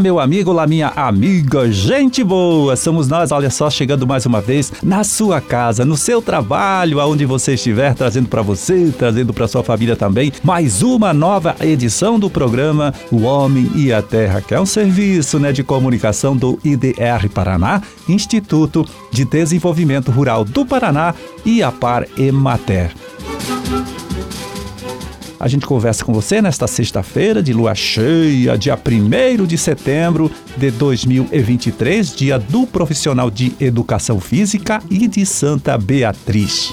Meu amigo, olá, minha amiga, gente boa! Somos nós, olha só, chegando mais uma vez na sua casa, no seu trabalho, aonde você estiver, trazendo para você, trazendo para sua família também, mais uma nova edição do programa O Homem e a Terra, que é um serviço né, de comunicação do IDR Paraná, Instituto de Desenvolvimento Rural do Paraná e a Par Emater. A gente conversa com você nesta sexta-feira de lua cheia, dia 1 de setembro de 2023, dia do profissional de educação física e de Santa Beatriz.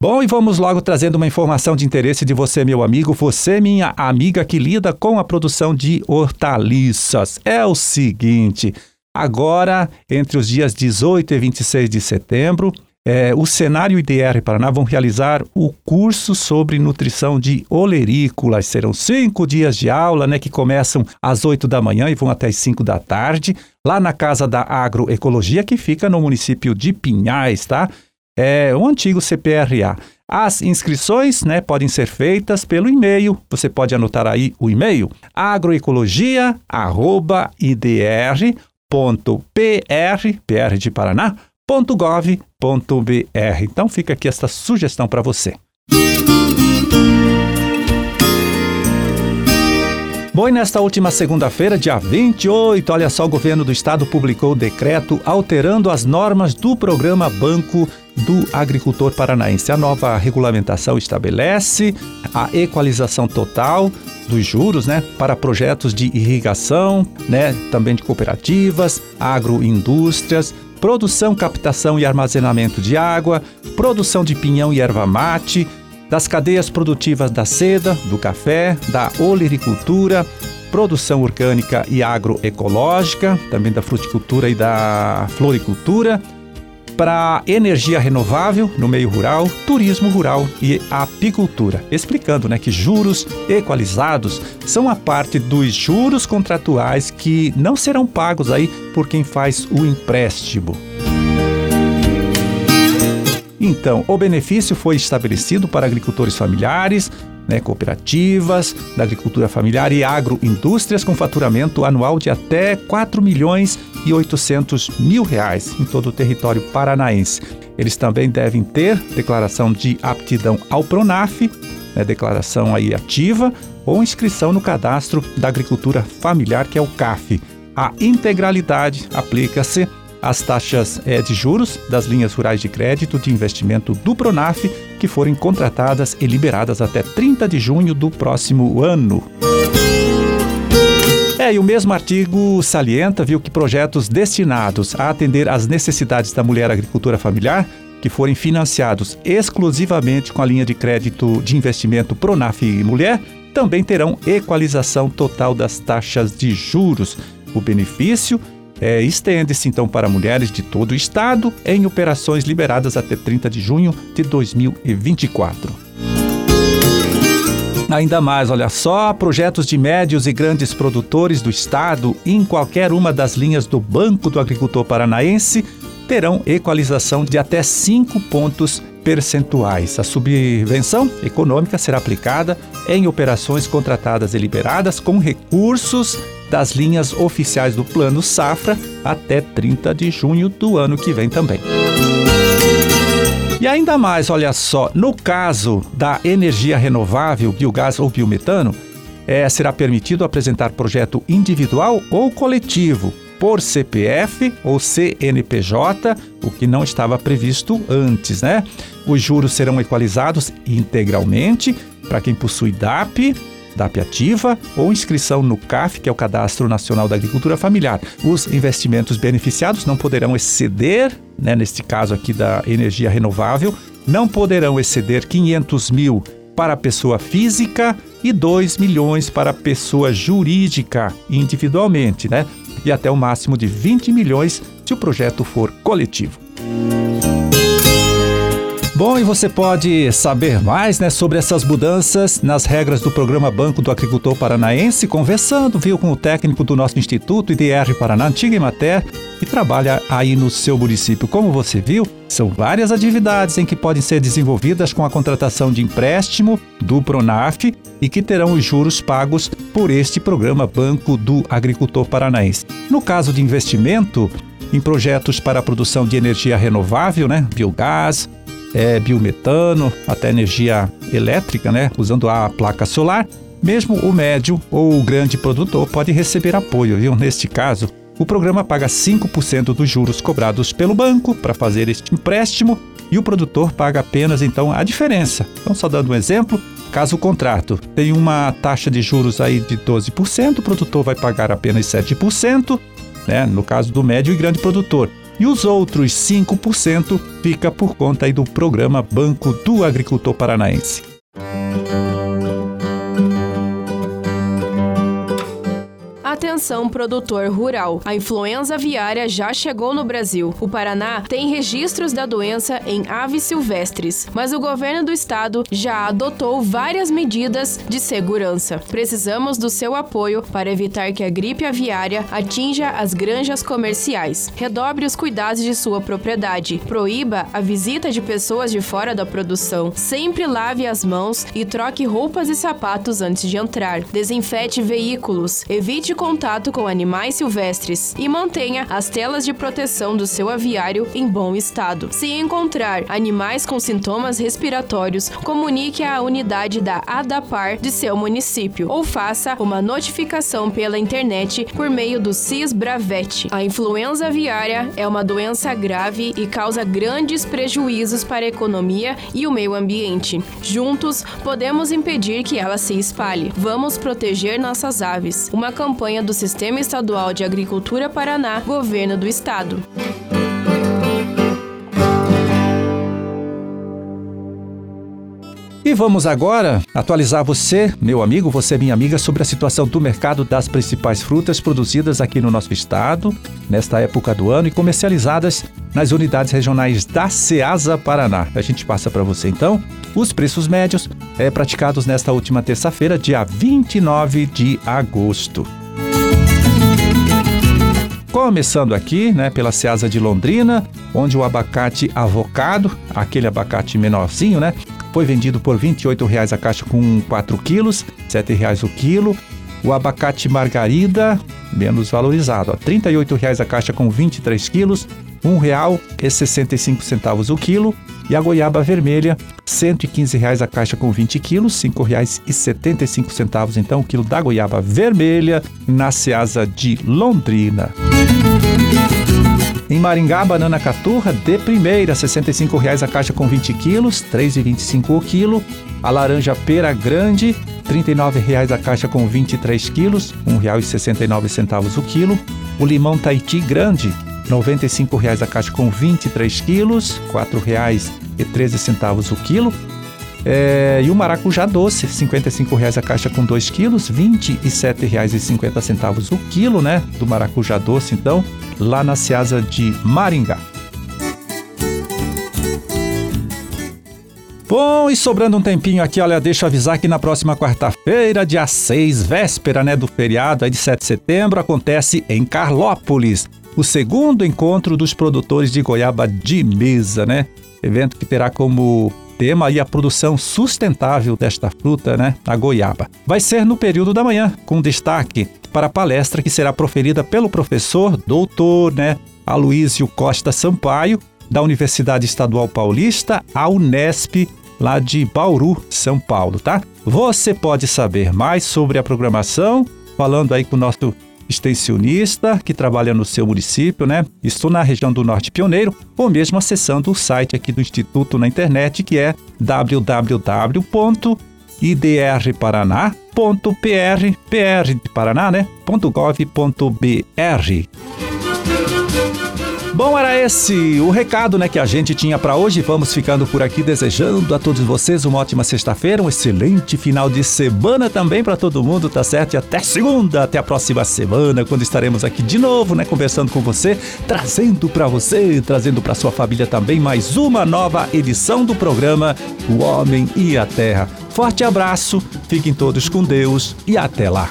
Bom, e vamos logo trazendo uma informação de interesse de você, meu amigo, você, minha amiga que lida com a produção de hortaliças. É o seguinte. Agora, entre os dias 18 e 26 de setembro, é, o Cenário IDR Paraná vão realizar o curso sobre nutrição de olerícolas. Serão cinco dias de aula, né, que começam às 8 da manhã e vão até às 5 da tarde, lá na Casa da Agroecologia, que fica no município de Pinhais, tá? É o antigo CPRA. As inscrições né, podem ser feitas pelo e-mail. Você pode anotar aí o e-mail agroecologia.idr.pr, PR de Paraná, www.gov.br. Então fica aqui esta sugestão para você. Bom, e nesta última segunda-feira, dia 28, olha só, o governo do estado publicou o decreto alterando as normas do programa Banco do Agricultor Paranaense. A nova regulamentação estabelece a equalização total dos juros, né, para projetos de irrigação, né, também de cooperativas, agroindústrias, produção, captação e armazenamento de água, produção de pinhão e erva mate, das cadeias produtivas da seda, do café, da olericultura, produção orgânica e agroecológica, também da fruticultura e da floricultura, para energia renovável no meio rural, turismo rural e apicultura, explicando né, que juros equalizados são a parte dos juros contratuais que não serão pagos aí por quem faz o empréstimo. Então, o benefício foi estabelecido para agricultores familiares, né, cooperativas da agricultura familiar e agroindústrias com faturamento anual de até 4 milhões e 800 mil reais em todo o território paranaense. Eles também devem ter declaração de aptidão ao Pronaf, né, declaração aí ativa, ou inscrição no cadastro da agricultura familiar, que é o CAF. A integralidade aplica-se as taxas é, de juros das linhas rurais de crédito de investimento do Pronaf, que forem contratadas e liberadas até 30 de junho do próximo ano. É, e o mesmo artigo salienta, viu, que projetos destinados a atender às necessidades da mulher agricultura familiar, que forem financiados exclusivamente com a linha de crédito de investimento Pronaf Mulher, também terão equalização total das taxas de juros. O benefício é, estende-se então para mulheres de todo o estado em operações liberadas até 30 de junho de 2024. Ainda mais, olha só, projetos de médios e grandes produtores do estado em qualquer uma das linhas do Banco do Agricultor Paranaense terão equalização de até 5 pontos percentuais. A subvenção econômica será aplicada em operações contratadas e liberadas com recursos das linhas oficiais do Plano Safra até 30 de junho do ano que vem também. E ainda mais, olha só, no caso da energia renovável, biogás ou biometano, é, será permitido apresentar projeto individual ou coletivo por CPF ou CNPJ, o que não estava previsto antes, né? Os juros serão equalizados integralmente para quem possui DAP, DAP ativa ou inscrição no CAF, que é o Cadastro Nacional da Agricultura Familiar. Os investimentos beneficiados não poderão exceder, né, neste caso aqui da energia renovável, não poderão exceder 500 mil para a pessoa física e 2 milhões para a pessoa jurídica individualmente, né? E até o máximo de 20 milhões se o projeto for coletivo. Bom, e você pode saber mais né, sobre essas mudanças nas regras do programa Banco do Agricultor Paranaense, conversando, viu, com o técnico do nosso Instituto IDR Paraná, Antiga Imater, que trabalha aí no seu município. Como você viu, são várias atividades em que podem ser desenvolvidas com a contratação de empréstimo do Pronaf e que terão os juros pagos por este programa Banco do Agricultor Paranaense. No caso de investimento, em projetos para a produção de energia renovável, né, biogás, é, biometano, até energia elétrica, né, usando a placa solar, mesmo o médio ou o grande produtor pode receber apoio, viu? Neste caso, o programa paga 5% dos juros cobrados pelo banco para fazer este empréstimo e o produtor paga apenas então a diferença. Então, só dando um exemplo, caso o contrato tem uma taxa de juros aí de 12%, o produtor vai pagar apenas 7%, né? No caso do médio e grande produtor. E os outros 5% fica por conta aí do programa Banco do Agricultor Paranaense. Atenção, produtor rural. A influenza aviária já chegou no Brasil. O Paraná tem registros da doença em aves silvestres, mas o governo do estado já adotou várias medidas de segurança. Precisamos do seu apoio para evitar que a gripe aviária atinja as granjas comerciais. Redobre os cuidados de sua propriedade. Proíba a visita de pessoas de fora da produção. Sempre lave as mãos e troque roupas e sapatos antes de entrar. Desinfete veículos. Evite contato contato com animais silvestres e mantenha as telas de proteção do seu aviário em bom estado. Se encontrar animais com sintomas respiratórios, comunique à unidade da ADAPAR de seu município ou faça uma notificação pela internet por meio do CIS-BRAVET. A influenza aviária é uma doença grave e causa grandes prejuízos para a economia e o meio ambiente. Juntos, podemos impedir que ela se espalhe. Vamos proteger nossas aves. Uma campanha do Sistema Estadual de Agricultura Paraná, Governo do Estado. E vamos agora atualizar você, meu amigo, você minha amiga, sobre a situação do mercado das principais frutas produzidas aqui no nosso estado, nesta época do ano e comercializadas nas unidades regionais da Ceasa Paraná. A gente passa para você então os preços médios é, praticados nesta última terça-feira, dia 29 de agosto. Começando aqui, né, pela Ceasa de Londrina, onde o abacate avocado, aquele abacate menorzinho, né, foi vendido por R$ 28,00 a caixa com 4 quilos, R$ 7,00 o quilo. O abacate margarida, menos valorizado, R$ 38,00 a caixa com 23 quilos, R$ 1,65 o quilo. E a goiaba vermelha, R$ 115,00 a caixa com 20 quilos, R$ 5,75 então o quilo da goiaba vermelha na Ceasa de Londrina. Em Maringá, banana caturra de primeira, R$ 65,00 a caixa com 20 quilos, R$ 3,25 o quilo. A laranja pera grande, R$ 39,00 a caixa com 23 quilos, R$ 1,69 o quilo. O limão Tahiti grande, R$ 95,00 a caixa com 23 quilos, R$ 4,13 o quilo. É, e o maracujá doce, R$ 55,00 a caixa com 2 quilos, R$ 27,50 o quilo, né? Do maracujá doce, então, lá na Ceasa de Maringá. Bom, e sobrando um tempinho aqui, olha, deixa eu avisar que na próxima quarta-feira, dia 6, véspera, né, do feriado aí de 7 de setembro, acontece em Carlópolis o segundo encontro dos produtores de goiaba de mesa, né? Evento que terá como tema aí a produção sustentável desta fruta, né? A goiaba. Vai ser no período da manhã, com destaque para a palestra que será proferida pelo professor doutor, né? Aloísio Costa Sampaio, da Universidade Estadual Paulista, a Unesp, lá de Bauru, São Paulo, tá? Você pode saber mais sobre a programação falando aí com o nosso extensionista que trabalha no seu município, né? Estou na região do Norte Pioneiro, ou mesmo acessando o site aqui do Instituto na internet, que é www.idrparaná.pr, PR de Paraná, né? .gov.br. Bom, era esse o recado, né, que a gente tinha para hoje. Vamos ficando por aqui desejando a todos vocês uma ótima sexta-feira, um excelente final de semana também para todo mundo, tá certo? E até segunda, até a próxima semana, quando estaremos aqui de novo, né, conversando com você, trazendo para você, trazendo para sua família também mais uma nova edição do programa O Homem e a Terra. Forte abraço, fiquem todos com Deus e até lá.